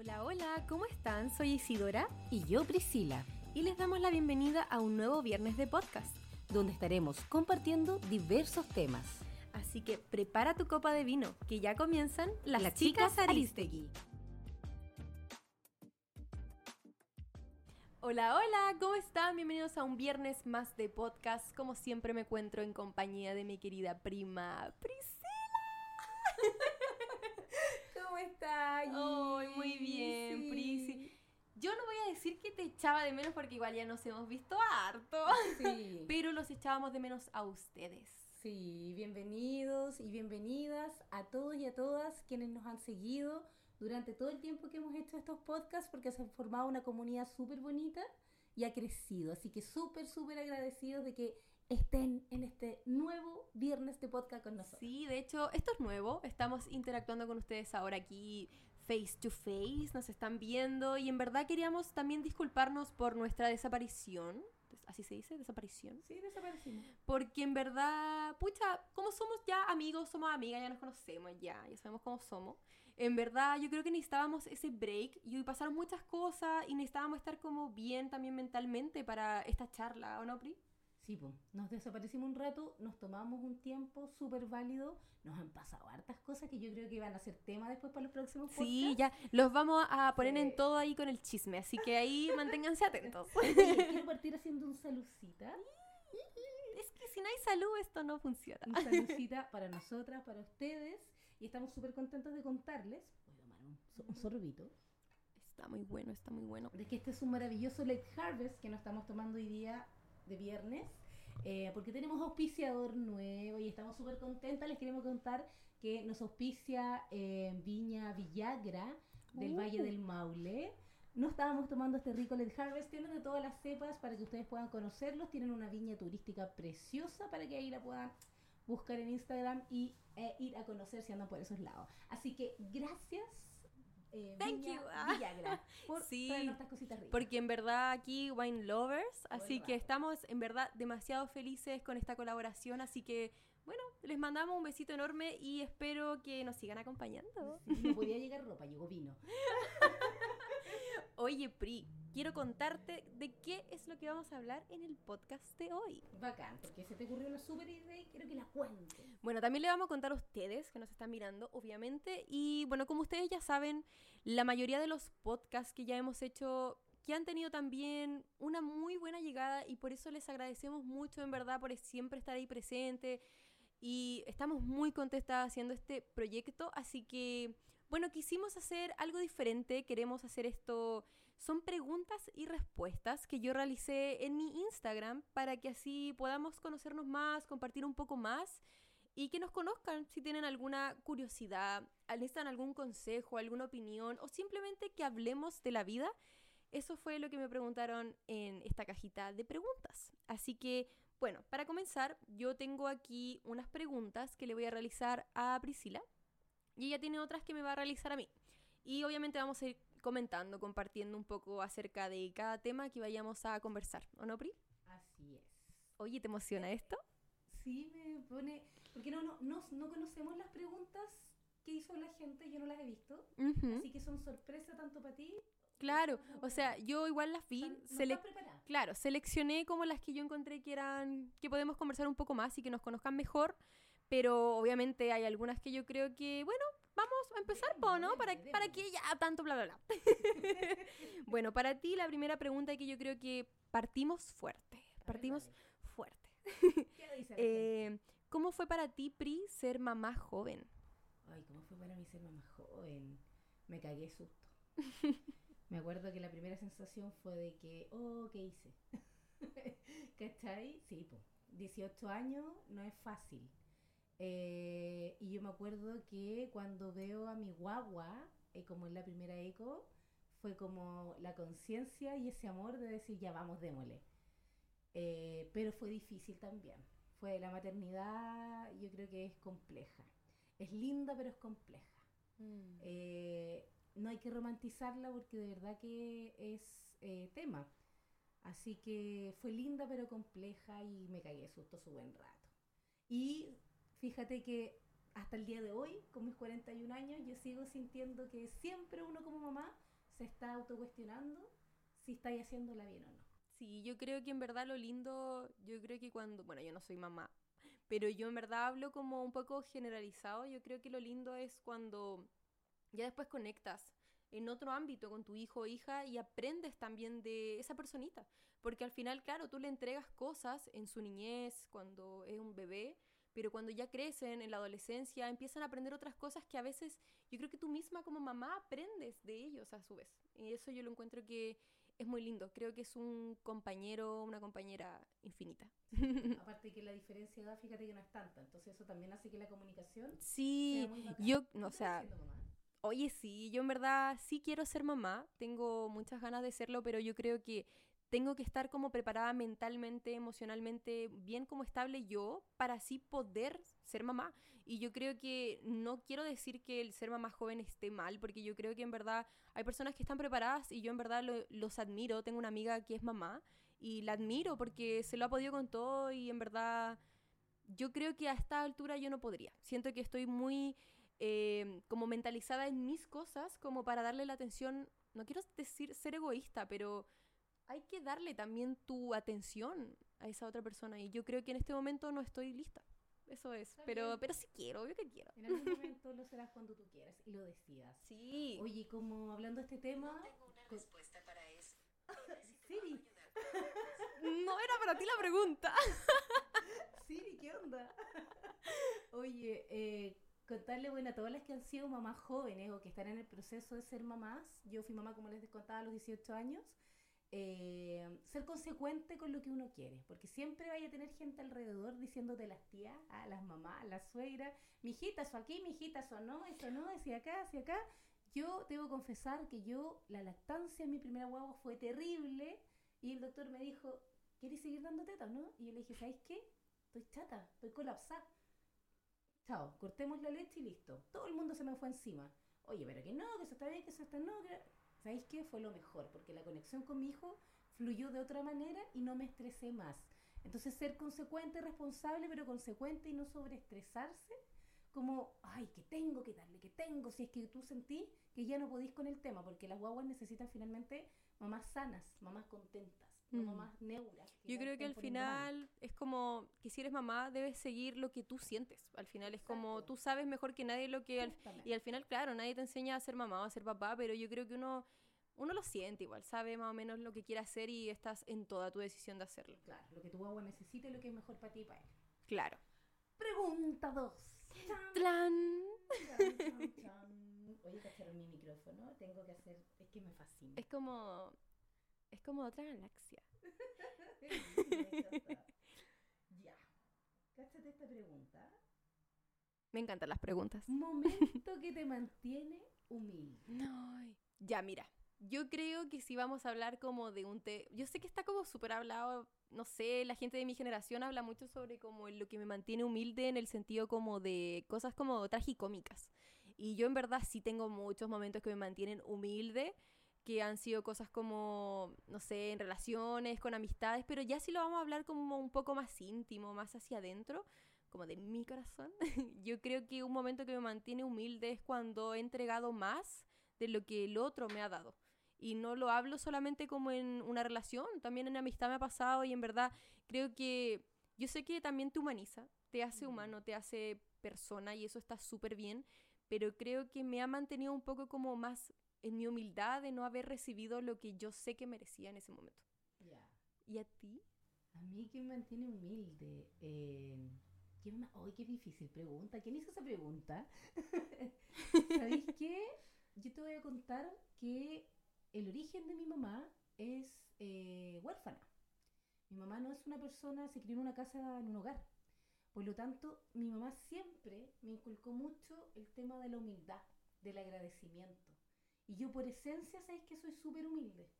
Hola, hola, ¿cómo están? Soy Isidora Y yo, Priscila, y les damos la bienvenida a un nuevo viernes de podcast. donde estaremos compartiendo diversos temas. Así que prepara tu copa de vino, que ya comienzan las, Las chicas, chicas Aristegui. Hola, hola, ¿cómo están? Bienvenidos a un viernes más de podcast. Como siempre me encuentro en compañía de mi querida prima Priscila. ¿Cómo estás? Ay, muy bien, Prisi. Yo no voy a decir que te echaba de menos porque igual ya nos hemos visto harto. Sí. Pero los echábamos de menos a ustedes. Sí, bienvenidos y bienvenidas a todos y a todas quienes nos han seguido durante todo el tiempo que hemos hecho estos podcasts porque se ha formado una comunidad súper bonita y ha crecido. Así que súper, súper agradecidos de que estén en este nuevo viernes de podcast con nosotros. Sí, de hecho, esto es nuevo. Estamos interactuando con ustedes ahora aquí face to face. Nos están viendo y en verdad queríamos también disculparnos por nuestra desaparición. Así se dice, desaparición. Sí, desaparecimos. Porque en verdad, pucha, como somos ya amigos, somos amigas, ya nos conocemos, ya, ya sabemos cómo somos. En verdad, yo creo que necesitábamos ese break y hoy pasaron muchas cosas y necesitábamos estar como bien también mentalmente para esta charla, ¿o no, Pri? Sí, pues, nos desaparecimos un rato, nos tomamos un tiempo súper válido, nos han pasado hartas cosas que yo creo que van a ser tema después para los próximos Sí, podcasts. ya, los vamos a poner Sí. en todo ahí con el chisme, así que ahí manténganse atentos. Quiero partir haciendo un saludcita, es que si no hay salud, esto no funciona. un saludcita para nosotras, para ustedes, y estamos súper contentos de contarles, voy a tomar un, un sorbito, Está muy bueno, está muy bueno. de que este es un maravilloso Late Harvest que nos estamos tomando hoy día de viernes, eh, porque tenemos auspiciador nuevo y estamos súper contentas. Les queremos contar que nos auspicia eh, Viña Villagra del Uh. Valle del Maule. No estábamos tomando este rico Late Harvest, tienen de todas las cepas para que ustedes puedan conocerlos. Tienen una viña turística preciosa para que ahí la puedan buscar en Instagram y eh, ir a conocer si andan por esos lados. Así que gracias. Eh, Thank Viña you. Ah. Villagra por Sí. cositas ricas. Porque en verdad aquí wine lovers, así que estamos en verdad demasiado felices con esta colaboración, así que bueno, les mandamos un besito enorme y espero que nos sigan acompañando. Sí, no podía llegar ropa, llegó vino. Oye, Pri, quiero contarte de qué es lo que vamos a hablar en el podcast de hoy. Bacán, porque se te ocurrió una súper idea y quiero que la cuentes. Bueno, también le vamos a contar a ustedes que nos están mirando, obviamente. Y bueno, como ustedes ya saben, la mayoría de los podcasts que ya hemos hecho, que han tenido también una muy buena llegada y por eso les agradecemos mucho, en verdad, por siempre estar ahí presente. Y estamos muy contentas haciendo este proyecto, así que, bueno, quisimos hacer algo diferente, queremos hacer esto, son preguntas y respuestas que yo realicé en mi Instagram para que así podamos conocernos más, compartir un poco más y que nos conozcan si tienen alguna curiosidad, necesitan algún consejo, alguna opinión o simplemente que hablemos de la vida. Eso fue lo que me preguntaron en esta cajita de preguntas. Así que, bueno, para comenzar, yo tengo aquí unas preguntas que le voy a realizar a Priscila y ella tiene otras que me va a realizar a mí. Y obviamente vamos a ir comentando, compartiendo un poco acerca de cada tema que vayamos a conversar, ¿o no, Pri? Así es. Oye, ¿te emociona esto? Sí, me pone. Porque no, no, no, no conocemos las preguntas que hizo la gente, yo no las he visto. Ujú. Así que son sorpresa tanto para ti. Claro, o sea, yo igual las vi, no sele- claro, seleccioné como las que yo encontré que eran, que podemos conversar un poco más y que nos conozcan mejor, pero obviamente hay algunas que yo creo que, bueno, vamos a empezar, po, ¿no? Para, para que ya tanto bla, bla, bla. bueno, para ti la primera pregunta que yo creo que partimos fuerte, partimos fuerte. Eh, ¿Cómo fue para ti, Pri, ser mamá joven? Ay, ¿cómo fue para mí ser mamá joven? Me cagué de susto. Me acuerdo que la primera sensación fue de que, oh, ¿qué hice? ¿Cachai? Sí, pues. 18 años no es fácil. Eh, y yo me acuerdo que cuando veo a mi guagua, eh, como en la primera eco, fue como la conciencia y ese amor de decir, ya vamos, démosle. Eh, pero fue difícil también. Fue la maternidad, yo creo que es compleja. Es linda, pero es compleja. Eh, no hay que romantizarla porque de verdad que es eh, tema. Así que fue linda pero compleja y me cagué de susto su buen rato. Y fíjate que hasta el día de hoy, con mis 41 años, yo sigo sintiendo que siempre uno como mamá se está autocuestionando si estáis haciéndola bien o no. Sí, yo creo que en verdad lo lindo, yo creo que cuando, bueno, yo no soy mamá, pero yo en verdad hablo como un poco generalizado, yo creo que lo lindo es cuando ya después conectas en otro ámbito con tu hijo o hija y aprendes también de esa personita. Porque al final, claro, tú le entregas cosas en su niñez, cuando es un bebé, pero cuando ya crecen en la adolescencia empiezan a aprender otras cosas que a veces yo creo que tú misma como mamá aprendes de ellos a su vez. Y eso yo lo encuentro que es muy lindo. Creo que es un compañero, una compañera infinita. Aparte que la diferencia de edad, fíjate que no es tanta. Entonces eso también hace que la comunicación... Sí, yo, no, o sea... Oye, sí, yo en verdad sí quiero ser mamá, tengo muchas ganas de serlo, pero yo creo que tengo que estar como preparada mentalmente, emocionalmente, bien como estable yo, para así poder ser mamá. Y yo creo que no quiero decir que el ser mamá joven esté mal, porque yo creo que en verdad hay personas que están preparadas y yo en verdad los admiro. Tengo una amiga que es mamá y la admiro porque se lo ha podido con todo y en verdad yo creo que a esta altura yo no podría. Siento que estoy muy eh, como mentalizada en mis cosas como para darle la atención, no quiero decir ser egoísta, pero hay que darle también tu atención a esa otra persona. Y yo creo que en este momento no estoy lista. Eso es. pero, pero sí quiero, obvio que quiero. En algún momento lo serás cuando tú quieras y lo decidas. Sí. Oye, como hablando de este tema. No tengo una respuesta para eso. Siri. no era para ti la pregunta. Siri, ¿qué onda? Oye, eh, contarle, bueno, a todas las que han sido mamás jóvenes o que están en el proceso de ser mamás. Yo fui mamá, como les contaba, a los 18 años. Eh, ser consecuente con lo que uno quiere, porque siempre vaya a tener gente alrededor diciéndote las tías, a las mamás, a las suegras, mi hijita, eso aquí, mi hijita, eso no, eso no, hacia acá, hacia acá. Yo debo confesar que yo, la lactancia en mi primera guagua fue terrible y el doctor me dijo, ¿quieres seguir dando tetas, no? Y yo le dije, ¿sabes qué? Estoy chata, estoy colapsada. Chao, cortemos la leche y listo. Todo el mundo se me fue encima. Oye, pero que no, que eso está bien, que eso está no. Que... ¿Sabéis qué? Fue lo mejor, porque la conexión con mi hijo fluyó de otra manera y no me estresé más. Entonces, ser consecuente, responsable, pero consecuente y no sobreestresarse, como, ay, que tengo que darle, que tengo, si es que tú sentís que ya no podís con el tema, porque las guaguas necesitan finalmente mamás sanas, mamás contentas, mm. mamás neuras. Yo creo que al final es como que si eres mamá debes seguir lo que tú sientes. Al final es como tú sabes mejor que nadie lo que... y al final, claro, nadie te enseña a ser mamá o a ser papá, pero yo creo que uno uno lo siente igual, sabe más o menos lo que quiere hacer y estás en toda tu decisión de hacerlo. Claro, lo que tu guagua necesita y lo que es mejor para ti y para él. Claro. Pregunta 2. ¡Tlan! Oye, cacharon mi micrófono, tengo que hacer, es que me fascina. Es como, es como otra galaxia. ya. Cáchate esta pregunta. Me encantan las preguntas. Momento que te mantiene humilde. No. Ya, mira. Yo creo que si vamos a hablar como de un té, yo sé que está como súper hablado, no sé, la gente de mi generación habla mucho sobre como lo que me mantiene humilde en el sentido como de cosas como tragicómicas. Y yo en verdad sí tengo muchos momentos que me mantienen humilde, que han sido cosas como, no sé, en relaciones, con amistades, pero ya si lo vamos a hablar como un poco más íntimo, más hacia adentro, como de mi corazón, yo creo que un momento que me mantiene humilde es cuando he entregado más de lo que el otro me ha dado. Y no lo hablo solamente como en una relación, también en amistad me ha pasado y en verdad creo que yo sé que también te humaniza, te hace humano, te hace persona y eso está súper bien, pero creo que me ha mantenido un poco como más en mi humildad de no haber recibido lo que yo sé que merecía en ese momento. ¿Y a ti? A mí que me mantiene humilde. Eh, ¿quién ¡Ay, qué difícil pregunta! ¿Quién hizo esa pregunta? ¿Sabéis qué? Yo te voy a contar que el origen de mi mamá es eh, huérfana. Mi mamá no es una persona, se crió en una casa, en un hogar. Por lo tanto, mi mamá siempre me inculcó mucho el tema de la humildad, del agradecimiento. Y yo por esencia, ¿sabes que soy súper humilde?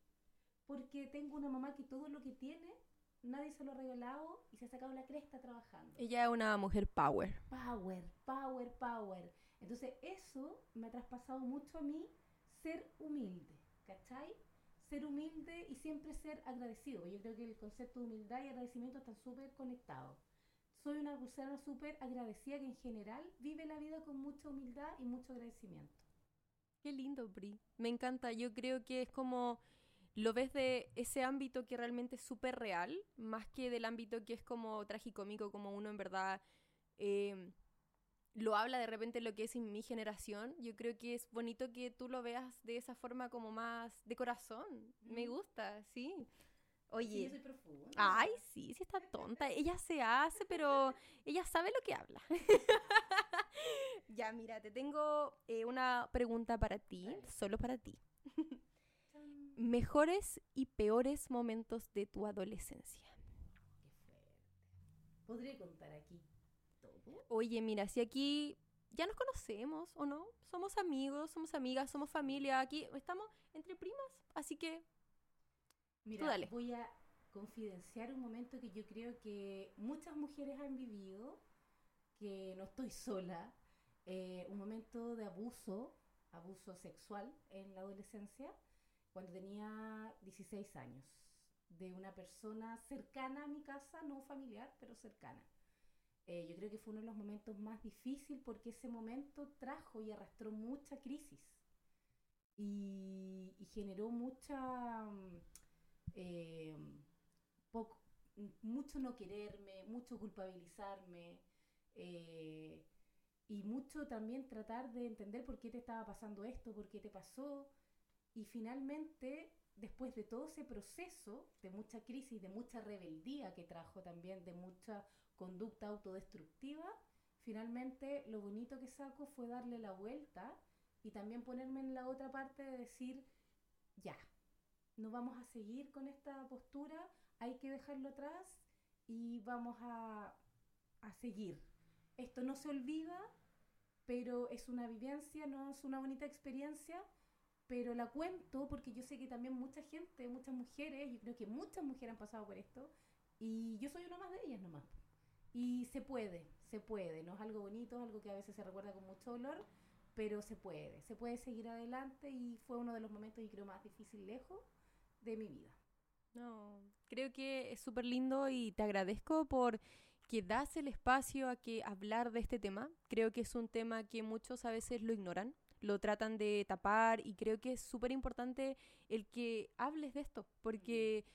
Porque tengo una mamá que todo lo que tiene, nadie se lo ha regalado y se ha sacado la cresta trabajando. Ella es una mujer power. Power, power, power. Entonces eso me ha traspasado mucho a mí ser humilde. ¿Cachai? Ser humilde y siempre ser agradecido. Yo creo que el concepto de humildad y agradecimiento están súper conectados. Soy una persona súper agradecida que en general vive la vida con mucha humildad y mucho agradecimiento. Qué lindo, Bri. Me encanta. Yo creo que es como lo ves de ese ámbito que realmente es súper real, más que del ámbito que es como tragicómico, como uno en verdad eh, lo habla de repente lo que es en mi generación. Yo creo que es bonito que tú lo veas de esa forma como más de corazón. Me gusta, sí. Sí, Oye. yo soy profunda. Ay, sí, sí está tonta. Ella se hace, pero ella sabe lo que habla. ya, mira, te tengo eh, una pregunta para ti, Dale. solo para ti. Mejores y peores momentos de tu adolescencia. Qué fuerte. ¿Podría contar aquí? Oye, mira, si aquí ya nos conocemos o no, somos amigos, somos amigas, somos familia, aquí estamos entre primas, así que Mira, dale. voy a confidenciar un momento que yo creo que muchas mujeres han vivido, que no estoy sola, eh, un momento de abuso, abuso sexual en la adolescencia, cuando tenía 16 años, de una persona cercana a mi casa, no familiar, pero cercana. Eh, yo creo que fue uno de los momentos más difíciles porque ese momento trajo y arrastró mucha crisis y, generó mucha... mm, eh, mucho no quererme, mucho culpabilizarme eh, y mucho también tratar de entender por qué te estaba pasando esto, por qué te pasó. Y finalmente, después de todo ese proceso de mucha crisis, de mucha rebeldía que trajo también, de mucha conducta autodestructiva, finalmente lo bonito que saco fue darle la vuelta y también ponerme en la otra parte de decir, ya, no vamos a seguir con esta postura, hay que dejarlo atrás y vamos a, a seguir. Esto no se olvida, pero es una vivencia, no es una bonita experiencia, pero la cuento porque yo sé que también mucha gente, muchas mujeres, yo creo que muchas mujeres han pasado por esto y yo soy una más de ellas nomás. Y se puede, se puede, no es algo bonito, es algo que a veces se recuerda con mucho dolor, pero se puede, se puede seguir adelante y fue uno de los momentos, y creo, más difícil lejos de mi vida. no, creo que es súper lindo y te agradezco por que das el espacio a que hablar de este tema. Creo que es un tema que muchos a veces lo ignoran, lo tratan de tapar y creo que es súper importante el que hables de esto, porque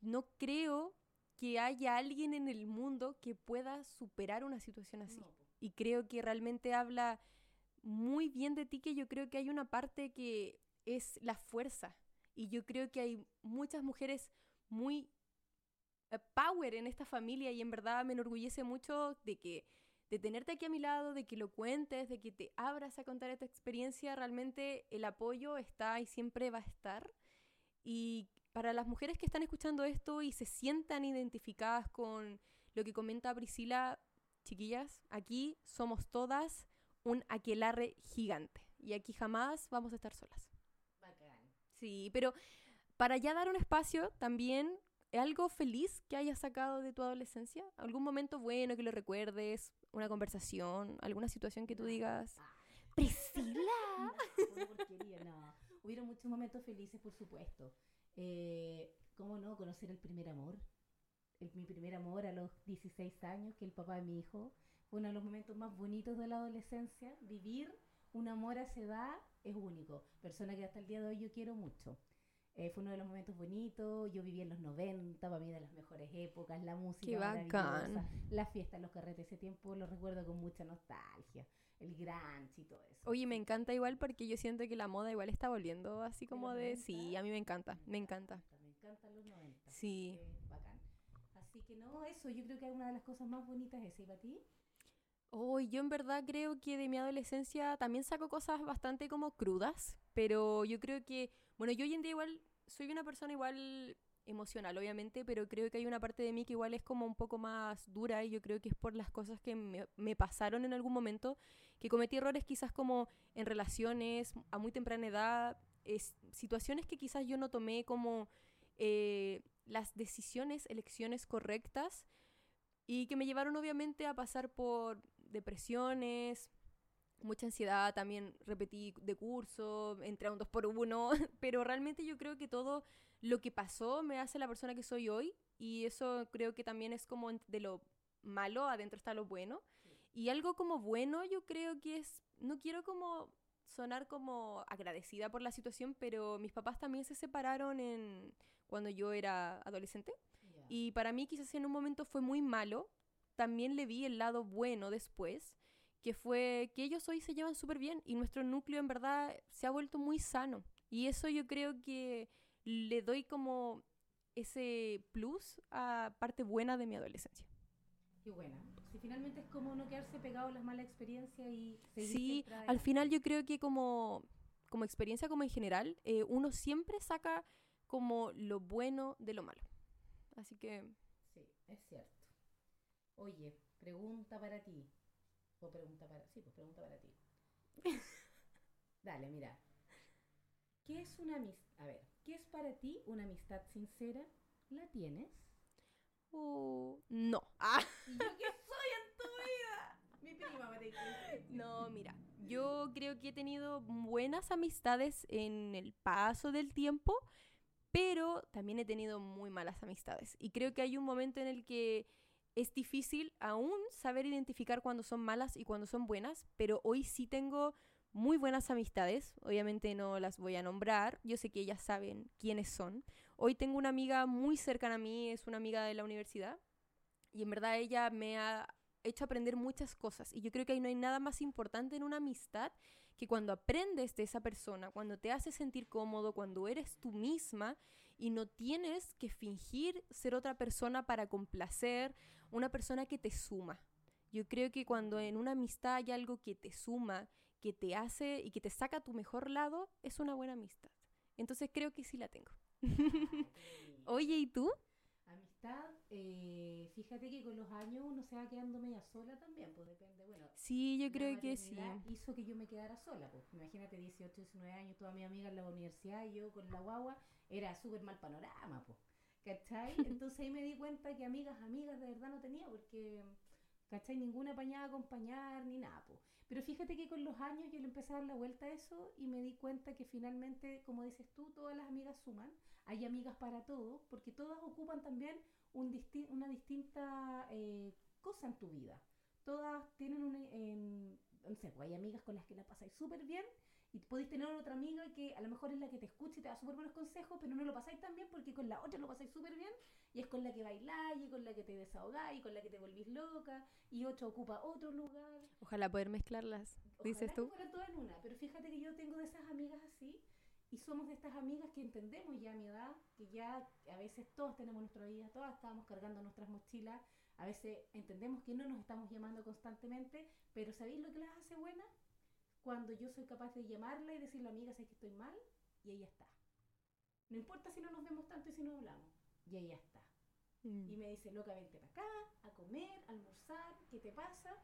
no creo que haya alguien en el mundo que pueda superar una situación así. No, y creo que realmente habla muy bien de ti, que yo creo que hay una parte que es la fuerza. Y yo creo que hay muchas mujeres muy eh, power en esta familia y en verdad me enorgullece mucho de que de tenerte aquí a mi lado, de que lo cuentes, de que te abras a contar esta experiencia, realmente el apoyo está y siempre va a estar. Y para las mujeres que están escuchando esto y se sientan identificadas con lo que comenta Priscila, chiquillas, aquí somos todas un aquelarre gigante. Y aquí jamás vamos a estar solas. Bacán. Sí, pero para ya dar un espacio también, algo feliz que hayas sacado de tu adolescencia, algún momento bueno que lo recuerdes, una conversación, alguna situación que tú No. digas, Ah, Priscila. una porquería, no. Hubieron muchos momentos felices, por supuesto. Eh, ¿Cómo no? Conocer el primer amor. El- mi primer amor a los 16 años, que el papá de mi hijo. Fue uno de los momentos más bonitos de la adolescencia. Vivir un amor a esa edad es único. Persona que hasta el día de hoy yo quiero mucho. Eh, fue uno de los momentos bonitos. Yo viví en los 90, para mí de las mejores épocas. La música Qué bacán. las fiestas, los carretes. Ese tiempo lo recuerdo con mucha nostalgia. El grunge y todo eso. Oye, me encanta igual porque yo siento que la moda igual está volviendo así ¿De como de... 90? Sí, a mí me encanta, me encanta. Me encantan los 90. Sí. Bacán. Así que no, eso, yo creo que una de las cosas más bonitas es esa. ¿Y para ti? Oh, yo en verdad creo que de mi adolescencia también saco cosas bastante como crudas, pero yo creo que, bueno, yo hoy en día igual soy una persona igual emocional, obviamente, pero creo que hay una parte de mí que igual es como un poco más dura y yo creo que es por las cosas que me, pasaron en algún momento, que cometí errores quizás como en relaciones a muy temprana edad, es, situaciones que quizás yo no tomé como eh, las decisiones, elecciones correctas y que me llevaron obviamente a pasar por depresiones, mucha ansiedad, también repetí de curso, entré a un 2 por 1 pero realmente yo creo que todo lo que pasó me hace la persona que soy hoy y eso creo que también es como de lo malo, adentro está lo bueno. Y algo como bueno yo creo que es, no quiero como sonar como agradecida por la situación, pero mis papás también se separaron en cuando yo era adolescente. Y para mí quizás en un momento fue muy malo. También le vi el lado bueno después, que fue que ellos hoy se llevan súper bien y nuestro núcleo en verdad se ha vuelto muy sano. Y eso yo creo que le doy como ese plus a parte buena de mi adolescencia. Qué buena. Si finalmente es como no quedarse pegado a las malas experiencias y seguir Sí, al final yo creo que como, como experiencia, como en general, eh, uno siempre saca como lo bueno de lo malo. Así que Sí, es cierto. Oye, pregunta para ti. O pregunta para... Sí, pues pregunta para ti. Dale, mira. ¿Qué es una amistad? A ver, ¿qué es para ti una amistad sincera? ¿La tienes? uh, no. Ah, ¿Y yo qué soy en tu vida? Mi prima me no, mira, yo creo que he tenido buenas amistades en el paso del tiempo, pero también he tenido muy malas amistades. Y creo que hay un momento en el que es difícil aún saber identificar cuándo son malas y cuándo son buenas, pero hoy sí tengo muy buenas amistades. Obviamente no las voy a nombrar, yo sé que ellas saben quiénes son. Hoy tengo una amiga muy cercana a mí, es una amiga de la universidad, y en verdad ella me ha hecho aprender muchas cosas. Y yo creo que ahí no hay nada más importante en una amistad que cuando aprendes de esa persona, cuando te hace sentir cómodo, cuando eres tú misma y no tienes que fingir ser otra persona para complacer, una persona que te suma. Yo creo que cuando en una amistad hay algo que te suma, que te hace y que te saca tu mejor lado, es una buena amistad. Entonces creo que sí la tengo. Oye, ¿y tú? Amistad, eh, fíjate que con los años uno se va quedando media sola también, pues depende, bueno, Sí, yo creo que sí. hizo que yo me quedara sola, pues imagínate 18, 19 años, toda mi amiga en la universidad y yo con la guagua, era súper mal panorama, pues, ¿cachai? Entonces ahí me di cuenta que amigas, amigas de verdad no tenía, porque, ¿cachai? Ninguna apañada a acompañar ni nada, pues. Pero fíjate que con los años yo le empecé a dar la vuelta a eso y me di cuenta que finalmente, como dices tú, todas las amigas suman. Hay amigas para todos, porque todas ocupan también un disti- una distinta eh, cosa en tu vida. Todas tienen un... en- no sé, pues hay amigas con las que la pasáis súper bien y podéis tener otra amiga que a lo mejor es la que te escucha y te da súper buenos consejos, pero no lo pasáis tan bien porque con la otra lo pasáis súper bien y es con la que bailáis y con la que te desahogáis y con la que te volvís loca y otra ocupa otro lugar. Ojalá poder mezclarlas, dices Ojalá tú. que fueran todas en una, pero fíjate que yo tengo de esas amigas así y somos de estas amigas que entendemos ya a mi edad, que ya a veces todos tenemos nuestra vida, todas estamos cargando nuestras mochilas, a veces entendemos que no nos estamos llamando constantemente, pero ¿sabéis lo que las hace buenas? Cuando yo soy capaz de llamarla y decirle, amiga, sé que estoy mal, y ella está. No importa si no nos vemos tanto y si no hablamos, y ella está. Mm. Y me dice, loca, vente para acá, a comer, a almorzar, ¿qué te pasa?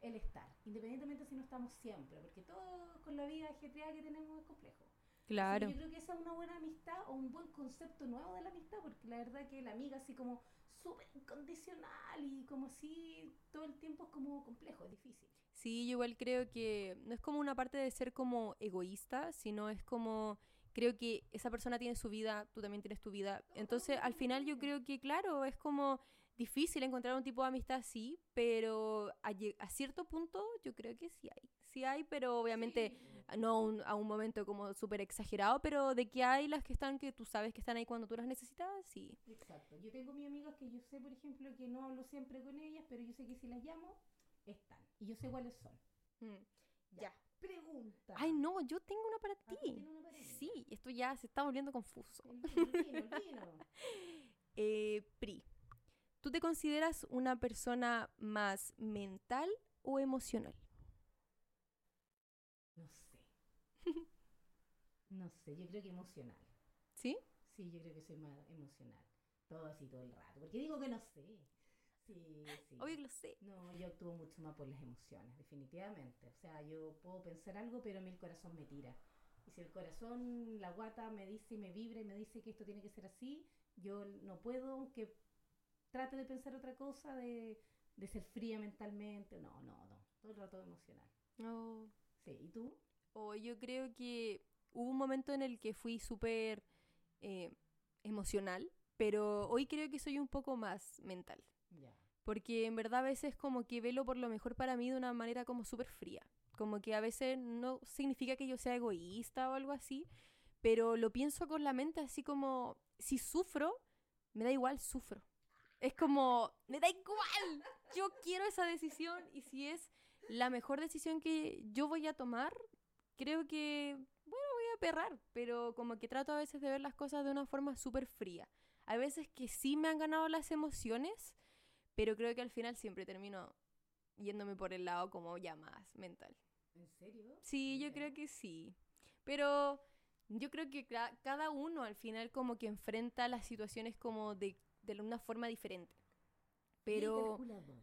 El estar, independientemente si no estamos siempre, porque todo con la vida ajetreada que tenemos es complejo. Claro. Así que yo creo que esa es una buena amistad o un buen concepto nuevo de la amistad, porque la verdad que la amiga así como súper incondicional y como así todo el tiempo es como complejo, es difícil. Sí, yo igual creo que no es como una parte de ser como egoísta, sino es como creo que esa persona tiene su vida, tú también tienes tu vida. Entonces, al final yo creo que claro, es como difícil encontrar un tipo de amistad así, pero a, a cierto punto yo creo que sí hay. Sí hay, pero obviamente Sí. no a un, a un momento como súper exagerado, pero de que hay las que están que tú sabes que están ahí cuando tú las necesitas, sí. Exacto. Yo tengo mis amigas que yo sé, por ejemplo, que no hablo siempre con ellas, pero yo sé que si las llamo, están. Y yo sé cuáles son. Mm, Ya. Pregunta. Ay, no, yo tengo una para Ah, ¿tú ti. una para? Sí, esto ya se está volviendo confuso. Vino, vino. Eh, Pri, ¿tú te consideras una persona más mental o emocional? No sé. No sé, yo creo que emocional. ¿Sí? Sí, yo creo que soy más emocional. Todo así todo el rato. Porque digo que no sé. Sí, sí. Obvio que lo sé. No, yo actúo mucho más por las emociones, definitivamente. O sea, yo puedo pensar algo, pero a mí el corazón me tira. Y si el corazón, la guata me dice y me vibra y me dice que esto tiene que ser así, yo no puedo, aunque trate de pensar otra cosa, de, de ser fría mentalmente. No, no, no. Todo el rato emocional. No. Sí, ¿y tú? O yo creo que hubo un momento en el que fui súper eh, emocional, pero hoy creo que soy un poco más mental. Ya. Porque en verdad a veces como que velo por lo mejor para mí de una manera como súper fría. Como que a veces no significa que yo sea egoísta o algo así, pero lo pienso con la mente así como, si sufro, me da igual, sufro. Es como, me da igual, yo quiero esa decisión y si es la mejor decisión que yo voy a tomar, creo que, bueno, voy a perrar, pero como que trato a veces de ver las cosas de una forma súper fría. Hay veces que sí me han ganado las emociones, pero creo que al final siempre termino yéndome por el lado como ya más mental. ¿En serio? Sí, yo creo que sí. Pero yo creo que ca- cada uno al final como que enfrenta las situaciones como de, de una forma diferente. ¿Y Pero calculadora?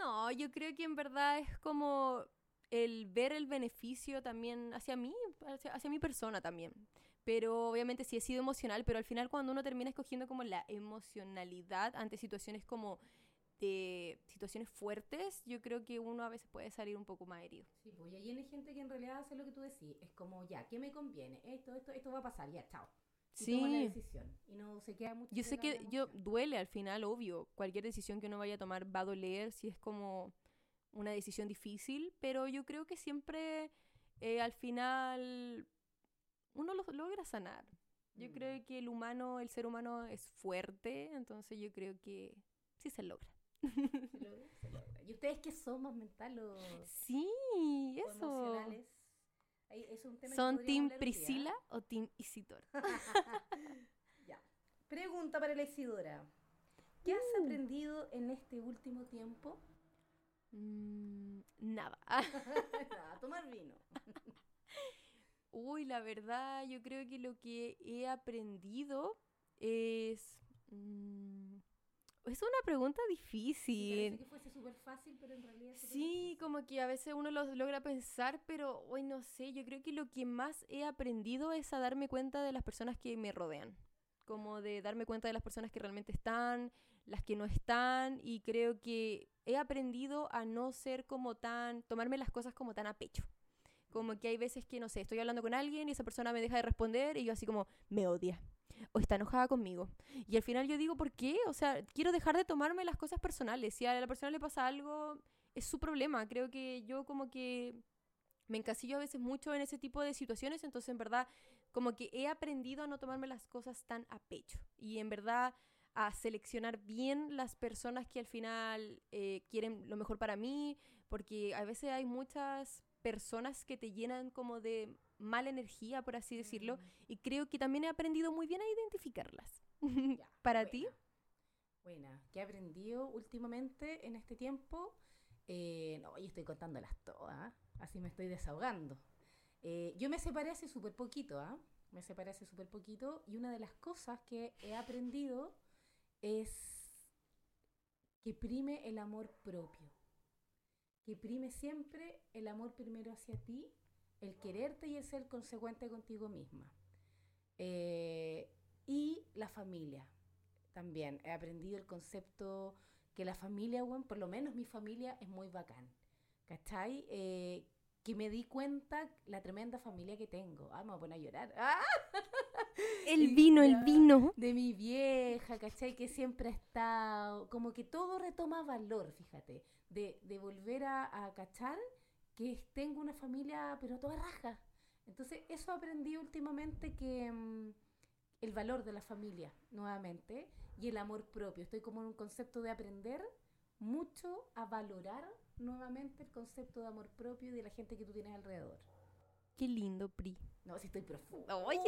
no, yo creo que en verdad es como el ver el beneficio también hacia mí, hacia, hacia mi persona también. Pero obviamente sí he sido emocional, pero al final cuando uno termina escogiendo como la emocionalidad ante situaciones como de situaciones fuertes, yo creo que uno a veces puede salir un poco más herido. Sí, pues y ahí hay gente que en realidad hace lo que tú decís. Es como, ya, ¿qué me conviene? Esto, esto, esto va a pasar, ya, chao. Y toma la Sí. decisión. Y no se queda mucho. Yo sé que yo duele al final, obvio. Cualquier decisión que uno vaya a tomar va a doler si es como una decisión difícil, pero yo creo que siempre eh, al final uno lo logra sanar. Yo Mm. creo que el humano, el ser humano es fuerte, entonces yo creo que sí se logra. Se logra, se logra. ¿Y ustedes qué son más mental o, Sí, eso. emocionales? Ahí, eso es un tema que ¿Son Team día. Priscila o Team Isidora? Ya. Pregunta para la Isidora. ¿Qué has Uh. aprendido en este último tiempo? Mm, nada. Nada, tomar vino. Uy, la verdad, yo creo que lo que he aprendido es... mm, es una pregunta difícil. parece que fuese súper fácil, pero en realidad Sí, como que a veces uno lo logra pensar, pero hoy no sé, yo creo que lo que más he aprendido es a darme cuenta de las personas que me rodean. Como de darme cuenta de las personas que realmente están, las que no están, y creo que he aprendido a no ser como tan, tomarme las cosas como tan a pecho. Como que hay veces que, no sé, estoy hablando con alguien y esa persona me deja de responder y yo así como, me odia. O está enojada conmigo. Y al final yo digo, ¿por qué? O sea, quiero dejar de tomarme las cosas personales. Si a la persona le pasa algo, es su problema. Creo que yo como que me encasillo a veces mucho en ese tipo de situaciones, entonces en verdad como que he aprendido a no tomarme las cosas tan a pecho y en verdad a seleccionar bien las personas que al final eh, quieren lo mejor para mí, porque a veces hay muchas personas que te llenan como de mala energía, por así decirlo, Mm, y creo que también he aprendido muy bien a identificarlas. ya, ¿Para buena. ti? Buena. ¿Qué he aprendido últimamente en este tiempo? Eh, no, yo estoy contándolas todas, así me estoy desahogando. Eh, yo me separé hace súper poquito, ¿ah? Me separé hace súper poquito y una de las cosas que he aprendido es que prime el amor propio. Que prime siempre el amor primero hacia ti, el quererte y el ser consecuente contigo misma. Eh, y la familia también. He aprendido el concepto que la familia, bueno, por lo menos mi familia es muy bacán. ¿Cachai? Eh, que me di cuenta la tremenda familia que tengo. Ah, me voy a poner a llorar. ¡Ah! El vino, el vino. de mi vieja, ¿cachai? Que siempre ha estado, como que todo retoma valor, fíjate, de, de volver a, a cachar que tengo una familia, pero toda raja. Entonces, eso aprendí últimamente que mm, el valor de la familia, nuevamente, y el amor propio. Estoy como en un concepto de aprender mucho a valorar nuevamente el concepto de amor propio y de la gente que tú tienes alrededor. Qué lindo, Pri. No, si estoy profunda. Oye,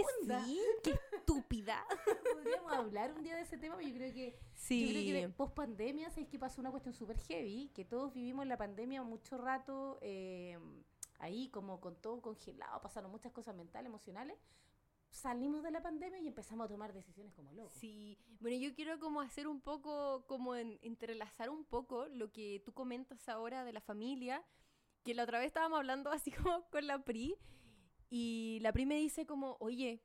sí, qué estúpida. Podríamos hablar un día de ese tema, pero yo creo que Sí. Yo creo que post pandemia, ¿sabes que pasó una cuestión súper heavy? Que todos vivimos la pandemia mucho rato eh, ahí, como con todo congelado, pasaron muchas cosas mentales, emocionales. Salimos de la pandemia y empezamos a tomar decisiones como locos. Sí, bueno, yo quiero como hacer un poco, como en- entrelazar un poco lo que tú comentas ahora de la familia, que la otra vez estábamos hablando así como con la Pri, y la Pri me dice como, oye,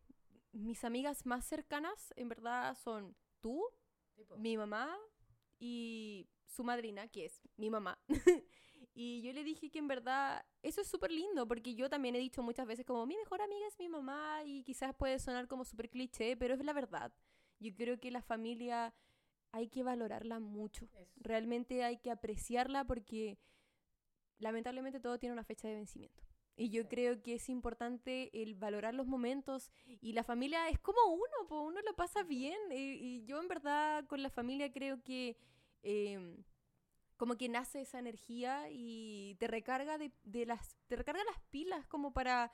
mis amigas más cercanas en verdad son tú, Tipo, mi mamá y su madrina, que es mi mamá. y yo le dije que en verdad eso es súper lindo, porque yo también he dicho muchas veces como mi mejor amiga es mi mamá y quizás puede sonar como súper cliché, pero es la verdad. Yo creo que la familia hay que valorarla mucho. eso. Realmente hay que apreciarla porque lamentablemente todo tiene una fecha de vencimiento. Y yo Sí. creo que es importante el valorar los momentos y la familia es como uno, po, uno lo pasa bien. Y, y yo en verdad con la familia creo que em, como que nace esa energía y te recarga de, de las, te recarga las pilas como para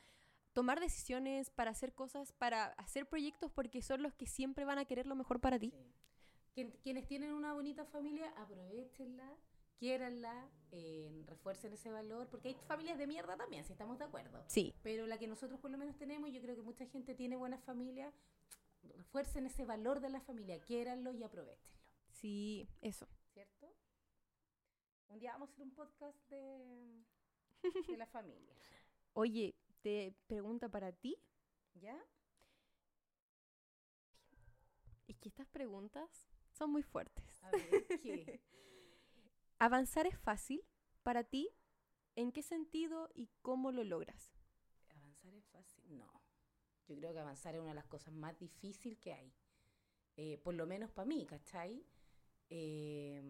tomar decisiones, para hacer cosas, para hacer proyectos porque son los que siempre van a querer lo mejor para ti. Sí. Quien- quienes tienen una bonita familia, aprovechenla, quiéranla, eh, refuercen ese valor, porque hay familias de mierda también, si estamos de acuerdo. Sí, Pero la que nosotros por lo menos tenemos, yo creo que mucha gente tiene buenas familias, refuercen ese valor de la familia, quiéranlo y aprovechenlo, sí, eso. ¿cierto? Un día vamos a hacer un podcast de, de la familia, Oye, te pregunta para ti. ¿ya? Es que estas preguntas son muy fuertes. A ver, ¿qué? ¿Avanzar es fácil para ti? ¿En qué sentido y cómo lo logras? ¿Avanzar es fácil? No. Yo creo que avanzar es una de las cosas más difíciles que hay. Eh, por lo menos para mí, ¿cachai? Eh,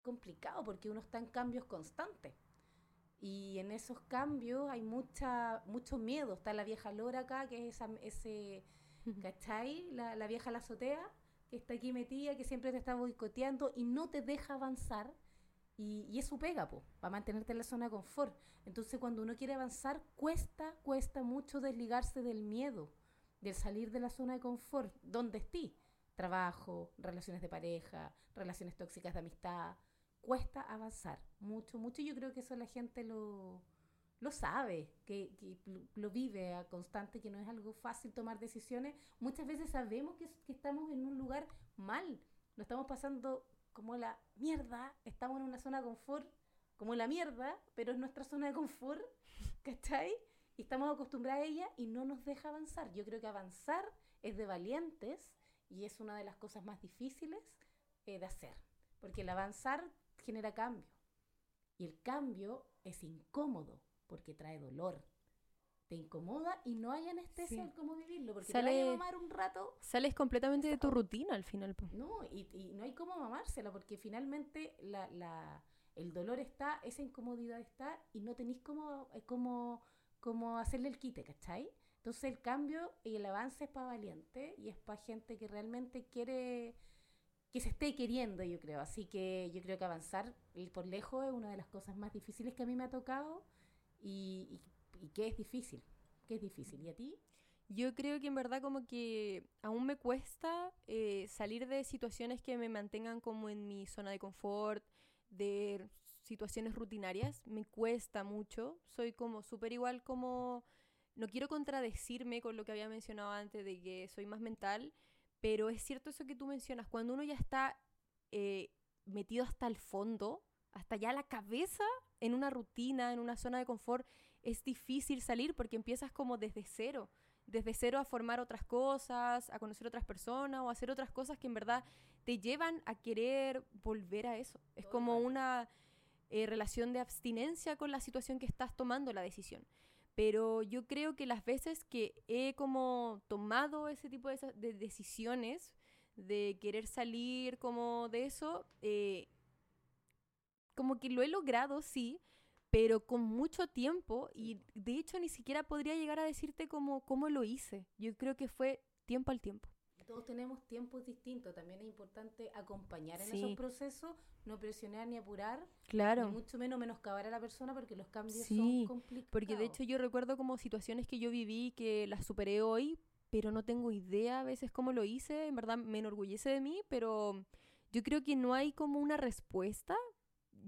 complicado porque uno está en cambios constantes. Y en esos cambios hay mucha, mucho miedo. Está la vieja Lora acá, que es esa, ese, ¿cachai? La, la vieja la azotea, que está aquí metida, que siempre te está boicoteando y no te deja avanzar. Y, y eso pega, po, para mantenerte en la zona de confort. Entonces, cuando uno quiere avanzar, cuesta, cuesta mucho desligarse del miedo, del salir de la zona de confort, donde esté. Trabajo, relaciones de pareja, relaciones tóxicas de amistad. Cuesta avanzar, mucho, mucho. Yo creo que eso la gente lo, lo sabe, que, que lo, vive a constante, que no es algo fácil tomar decisiones. Muchas veces sabemos que, que estamos en un lugar mal, lo estamos pasando como la mierda, estamos en una zona de confort como la mierda, pero es nuestra zona de confort, ¿cachai? Y estamos acostumbrados a ella y no nos deja avanzar. Yo creo que avanzar es de valientes y es una de las cosas más difíciles eh, de hacer, porque el avanzar genera cambio y el cambio es incómodo porque trae dolor. Te incomoda y no hay anestesia Sí. en cómo vivirlo, porque te vaya a mamar un rato Sales completamente de tu rutina al final. no, y, y no hay cómo mamársela, porque finalmente la, la- el dolor está, esa incomodidad está, y no tenéis cómo, eh, cómo, cómo hacerle el quite, ¿cachai? Entonces el cambio y el avance es para valiente y es para gente que realmente quiere, que se esté queriendo, yo creo. Así que yo creo que avanzar y por lejos es una de las cosas más difíciles que a mí me ha tocado y, y, y que es difícil, que es difícil. ¿Y a ti? Yo creo que en verdad como que aún me cuesta eh, salir de situaciones que me mantengan como en mi zona de confort, de situaciones rutinarias. Me cuesta mucho. Soy como súper igual como... No quiero contradecirme con lo que había mencionado antes de que soy más mental, pero es cierto eso que tú mencionas. Cuando uno ya está eh, metido hasta el fondo, hasta ya la cabeza en una rutina, en una zona de confort, es difícil salir porque empiezas como desde cero desde cero a formar otras cosas, a conocer otras personas o a hacer otras cosas que en verdad te llevan a querer volver a eso. Es Todo como rato. una eh, relación de abstinencia con la situación que estás tomando la decisión. Pero yo creo que las veces que he como tomado ese tipo de, de decisiones, de querer salir como de eso, eh, como que lo he logrado, sí, pero con mucho tiempo y de hecho ni siquiera podría llegar a decirte cómo, cómo lo hice. Yo creo que fue tiempo al tiempo. Todos tenemos tiempos distintos. También es importante acompañar en Sí. esos procesos, no presionar ni apurar, Claro. ni mucho menos menoscabar a la persona porque los cambios Sí, son complicados. Porque de hecho yo recuerdo como situaciones que yo viví que las superé hoy, pero no tengo idea a veces cómo lo hice. En verdad me enorgullece de mí, pero yo creo que no hay como una respuesta.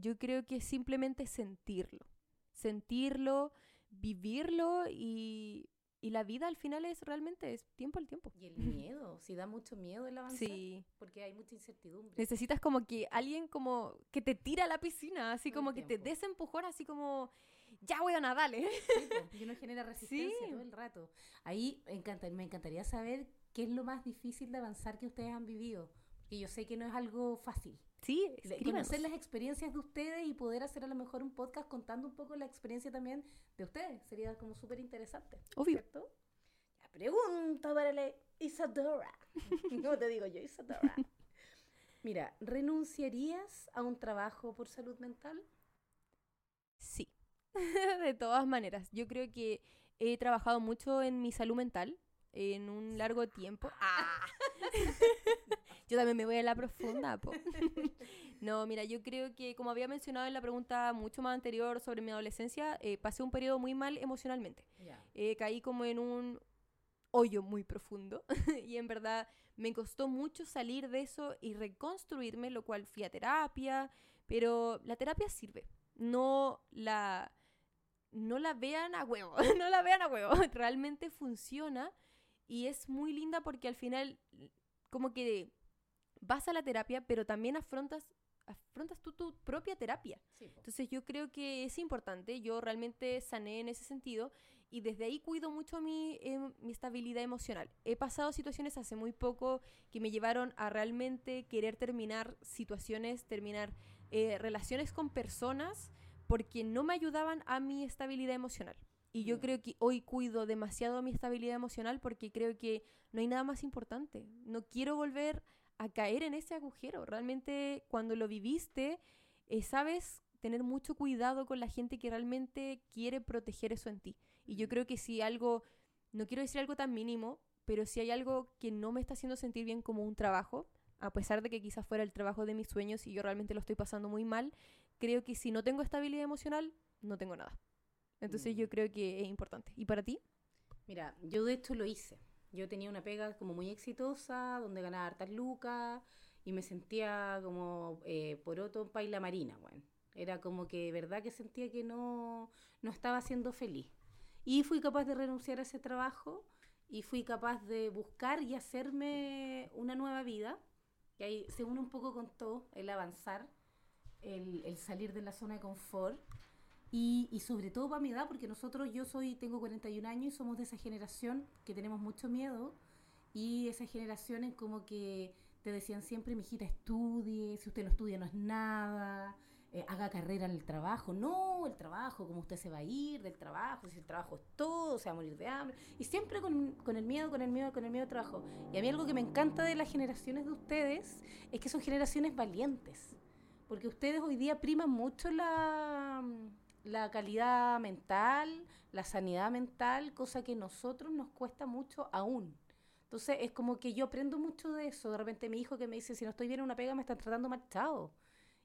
Yo creo que es simplemente sentirlo. Sentirlo, vivirlo y, y la vida al final es realmente es tiempo al tiempo. Y el miedo, si da mucho miedo el avanzar, Sí. porque hay mucha incertidumbre. Necesitas como que alguien como que te tira a la piscina, así Todo como que te tiempo. des empujón, así como, ya voy a nadar, ¿eh? Sí, y uno genera resistencia Sí. todo el rato. Ahí encanta, me encantaría saber qué es lo más difícil de avanzar que ustedes han vivido. Porque yo sé que no es algo fácil. Sí, escríbanos. conocer las experiencias de ustedes y poder hacer a lo mejor un podcast contando un poco la experiencia también de ustedes. Sería como súper interesante. Obvio. ¿Cierto? La pregunta para la Isadora. ¿Cómo te digo yo, Isadora? Mira, ¿renunciarías a un trabajo por salud mental? de todas maneras. Yo creo que he trabajado mucho en mi salud mental en un largo tiempo. ¡Ah! yo también me voy a la profunda, po. no, mira, yo creo que como había mencionado en la pregunta mucho más anterior sobre mi adolescencia, eh, pasé un periodo muy mal emocionalmente. Eh, caí como en un hoyo muy profundo y en verdad me costó mucho salir de eso y reconstruirme, lo cual fui a terapia, pero la terapia sirve. No la no la vean a huevo, no la vean a huevo, realmente funciona y es muy linda porque al final como que vas a la terapia, pero también afrontas afrontas tú tu propia terapia. Sí. Entonces yo creo que es importante, yo realmente sané en ese sentido y desde ahí cuido mucho mi, em, mi estabilidad emocional. He pasado situaciones hace muy poco que me llevaron a realmente querer terminar situaciones, terminar eh, relaciones con personas porque no me ayudaban a mi estabilidad emocional. Y yo Ya. creo que hoy cuido demasiado mi estabilidad emocional porque creo que no hay nada más importante. No quiero volver a caer en ese agujero. Realmente cuando lo viviste, eh, sabes tener mucho cuidado con la gente que realmente quiere proteger eso en ti. Y yo creo que si algo, no quiero decir algo tan mínimo, pero si hay algo que no me está haciendo sentir bien como un trabajo, a pesar de que quizás fuera el trabajo de mis sueños y yo realmente lo estoy pasando muy mal, creo que si no tengo estabilidad emocional, no tengo nada. Entonces Mm. yo creo que es importante. ¿Y para ti? Mira, yo de hecho lo hice. Yo tenía una pega como muy exitosa, donde ganaba hartas lucas y me sentía como eh, poroto paila marina, bueno. Era como que de verdad que sentía que no, no estaba siendo feliz. Y fui capaz de renunciar a ese trabajo y fui capaz de buscar y hacerme una nueva vida. Y ahí se une un poco con todo, el avanzar, el, el salir de la zona de confort. Y, y sobre todo para mi edad, porque nosotros, yo soy, tengo 41 años y somos de esa generación que tenemos mucho miedo. Y esa generación como que te decían siempre, mi hijita, estudie, si usted no estudia no es nada, eh, haga carrera en el trabajo. No, el trabajo, como usted se va a ir del trabajo, si el trabajo es todo, se va a morir de hambre. Y siempre con, con el miedo, con el miedo, con el miedo al trabajo. Y a mí algo que me encanta de las generaciones de ustedes es que son generaciones valientes. Porque ustedes hoy día priman mucho la, la calidad mental, la sanidad mental, cosa que a nosotros nos cuesta mucho aún. Entonces es como que yo aprendo mucho de eso. De repente mi hijo que me dice, si no estoy bien en una pega me están tratando mal, chao.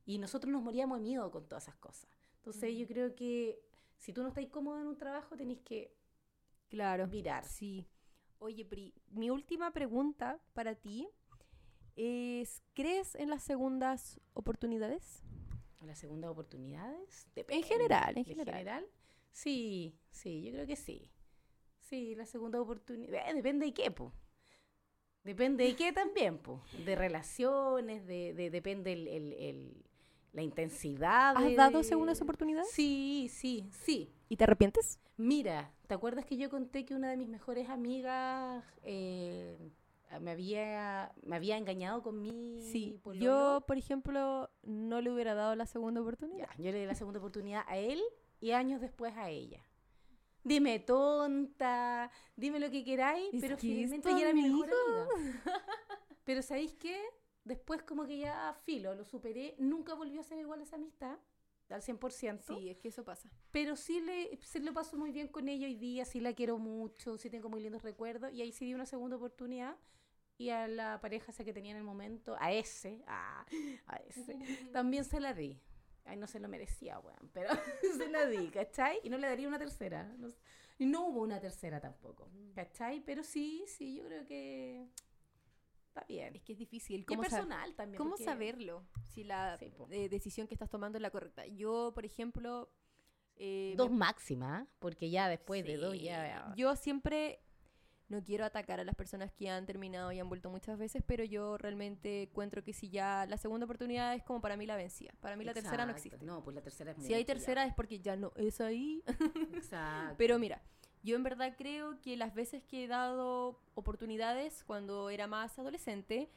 Y nosotros nos moríamos de miedo con todas esas cosas. Entonces yo creo que si tú no estás cómodo en un trabajo, tenés que Claro. virar. Sí. Oye, Pri, mi última pregunta para ti es, ¿crees en las segundas oportunidades? Las segundas oportunidades. En general, en ¿De general. Sí, sí, yo creo que sí. Sí, la segunda oportunidad. depende de qué, po. Depende de qué también, po. De relaciones, de, de- depende el, el- el- la intensidad. ¿Has de- dado segundas oportunidades? Sí, sí, sí. ¿Y te arrepientes? Mira, ¿te acuerdas que yo conté que una de mis mejores amigas eh, me, había, me había engañado con mi Sí. pololo? Yo, por ejemplo, no le hubiera dado la segunda oportunidad. Ya, yo le di la segunda oportunidad a él y años después a ella. Dime tonta, dime lo que queráis, pero finalmente ella era mi mejor amiga. Pero ¿sabéis qué? Después como que ya filo, lo superé, nunca volvió a ser igual esa amistad, al 100%. Sí, es que eso pasa. Pero sí, le, sí lo paso muy bien con ella hoy día, sí la quiero mucho, sí tengo muy lindos recuerdos. Y ahí sí di una segunda oportunidad. Y a la pareja esa que tenía en el momento, a ese, a, a ese, también se la di. Ay, no se lo merecía, weón, pero se la di, ¿cachai? Y no le daría una tercera. No, y no hubo una tercera tampoco, ¿cachai? Pero sí, sí, yo creo que está bien. Es que es difícil. Y es ¿Cómo, sa- personal también. ¿cómo porque- saberlo? Si la Sí, eh, decisión que estás tomando es la correcta. Yo, por ejemplo... eh, Dos me- máximas, porque ya después de dos Sí. ya... Yo siempre no quiero atacar a las personas que han terminado y han vuelto muchas veces, pero yo realmente encuentro que si ya la segunda oportunidad es como para mí la vencida. Para mí la tercera no existe. No, pues la tercera es si hay ya. tercera es porque ya no es ahí. Exacto. pero mira, yo en verdad creo que las veces que he dado oportunidades cuando era más adolescente,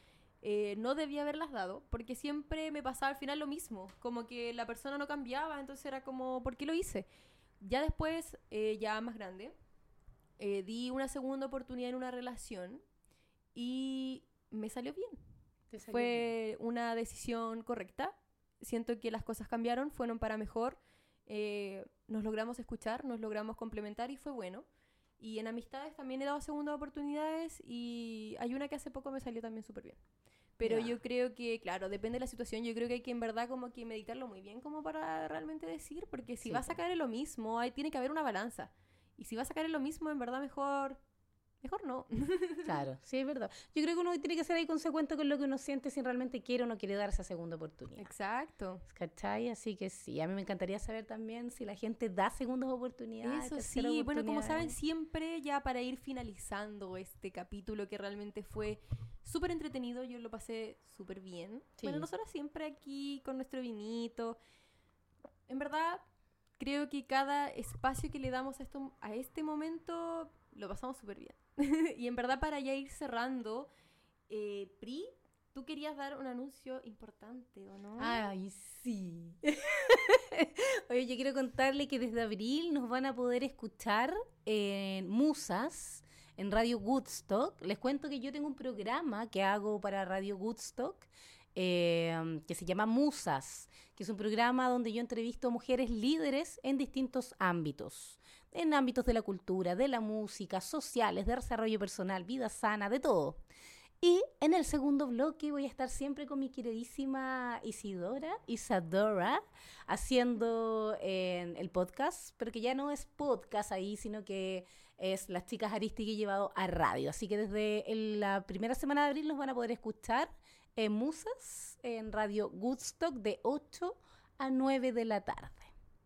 eh, no debía haberlas dado, porque siempre me pasaba al final lo mismo, como que la persona no cambiaba, entonces era como, ¿por qué lo hice? Ya después, eh, ya más grande, eh, di una segunda oportunidad en una relación y me salió bien. Fue una decisión correcta. Siento que las cosas cambiaron, fueron para mejor. eh, nos logramos escuchar, nos logramos complementar y fue bueno. Y en amistades también he dado segundas oportunidades y hay una que hace poco me salió también súper bien. Pero yo creo que, claro, depende de la situación. Yo creo que hay que en verdad como que meditarlo muy bien como para realmente decir, porque si Sí, vas a caer en lo mismo, ahí tiene que haber una balanza. Y si vas a en lo mismo, en verdad mejor, mejor no. Claro, sí, es verdad. Yo creo que uno tiene que ser ahí consecuente con lo que uno siente si realmente quiere o no quiere dar esa segunda oportunidad. Exacto. ¿Cachai? Así que sí, a mí me encantaría saber también si la gente da segundas oportunidades. Eso sí, bueno, como saben, oportunidades. siempre ya para ir finalizando este capítulo que realmente fue súper entretenido, yo lo pasé súper bien. Sí. Bueno, nosotros siempre aquí con nuestro vinito. En verdad, creo que cada espacio que le damos a, esto, a este momento lo pasamos súper bien. y en verdad, para ya ir cerrando, eh, Pri, tú querías dar un anuncio importante, ¿o no? Ay, sí. Oye, yo quiero contarle que desde abril nos van a poder escuchar en Musas, en Radio Woodstock. Les cuento que yo tengo un programa que hago para Radio Woodstock eh, que se llama Musas, que es un programa donde yo entrevisto a mujeres líderes en distintos ámbitos. En ámbitos de la cultura, de la música, sociales, de desarrollo personal, vida sana, de todo. Y en el segundo bloque voy a estar siempre con mi queridísima Isidora, Isadora, haciendo eh, el podcast, pero que ya no es podcast ahí, sino que es Las Chicas Aristigui llevado a radio. Así que desde la primera semana de abril nos van a poder escuchar en Musas, en Radio Woodstock, de 8 a 9 de la tarde.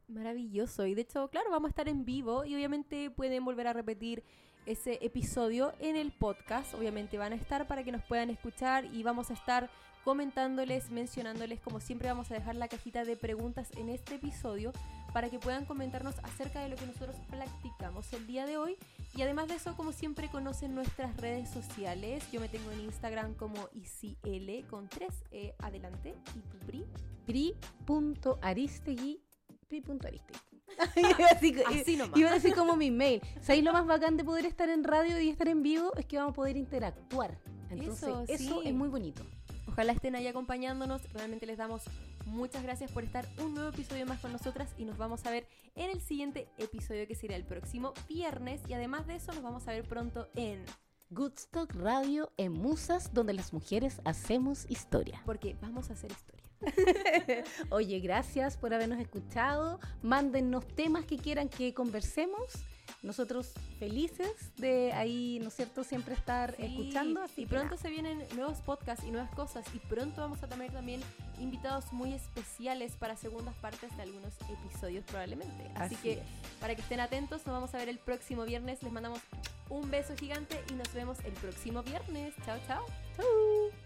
Maravilloso. Y de hecho, claro, vamos a estar en vivo y obviamente pueden volver a repetir ese episodio en el podcast. Obviamente van a estar para que nos puedan escuchar y vamos a estar comentándoles, mencionándoles, como siempre vamos a dejar la cajita de preguntas en este episodio para que puedan comentarnos acerca de lo que nosotros practicamos el día de hoy. Y además de eso, como siempre, conocen nuestras redes sociales. Yo me tengo en Instagram como ICL con 3E adelante. ¿Y tu Pri? pri.aristegui, pri.aristegui. Iba a decir- Así nomás. Iba a decir como mi mail. ¿Sabéis lo más bacán de poder estar en radio y estar en vivo? Es que vamos a poder interactuar. Entonces, Eso, eso, sí. es muy bonito. Ojalá estén ahí acompañándonos. Realmente les damos muchas gracias por estar un nuevo episodio más con nosotras y nos vamos a ver en el siguiente episodio que será el próximo viernes. Y además de eso, nos vamos a ver pronto en. Goodstock Radio en Musas, donde las mujeres hacemos historia. Porque vamos a hacer historia. Oye, gracias por habernos escuchado. Mándennos temas que quieran que conversemos. Nosotros felices de ahí, ¿no es cierto?, siempre estar Sí, escuchando. Así y pronto nada. se vienen nuevos podcasts y nuevas cosas. Y pronto vamos a tener también invitados muy especiales para segundas partes de algunos episodios probablemente. Así, Así que es. para que estén atentos, nos vamos a ver el próximo viernes. Les mandamos un beso gigante y nos vemos el próximo viernes. Chao, chao. Chau.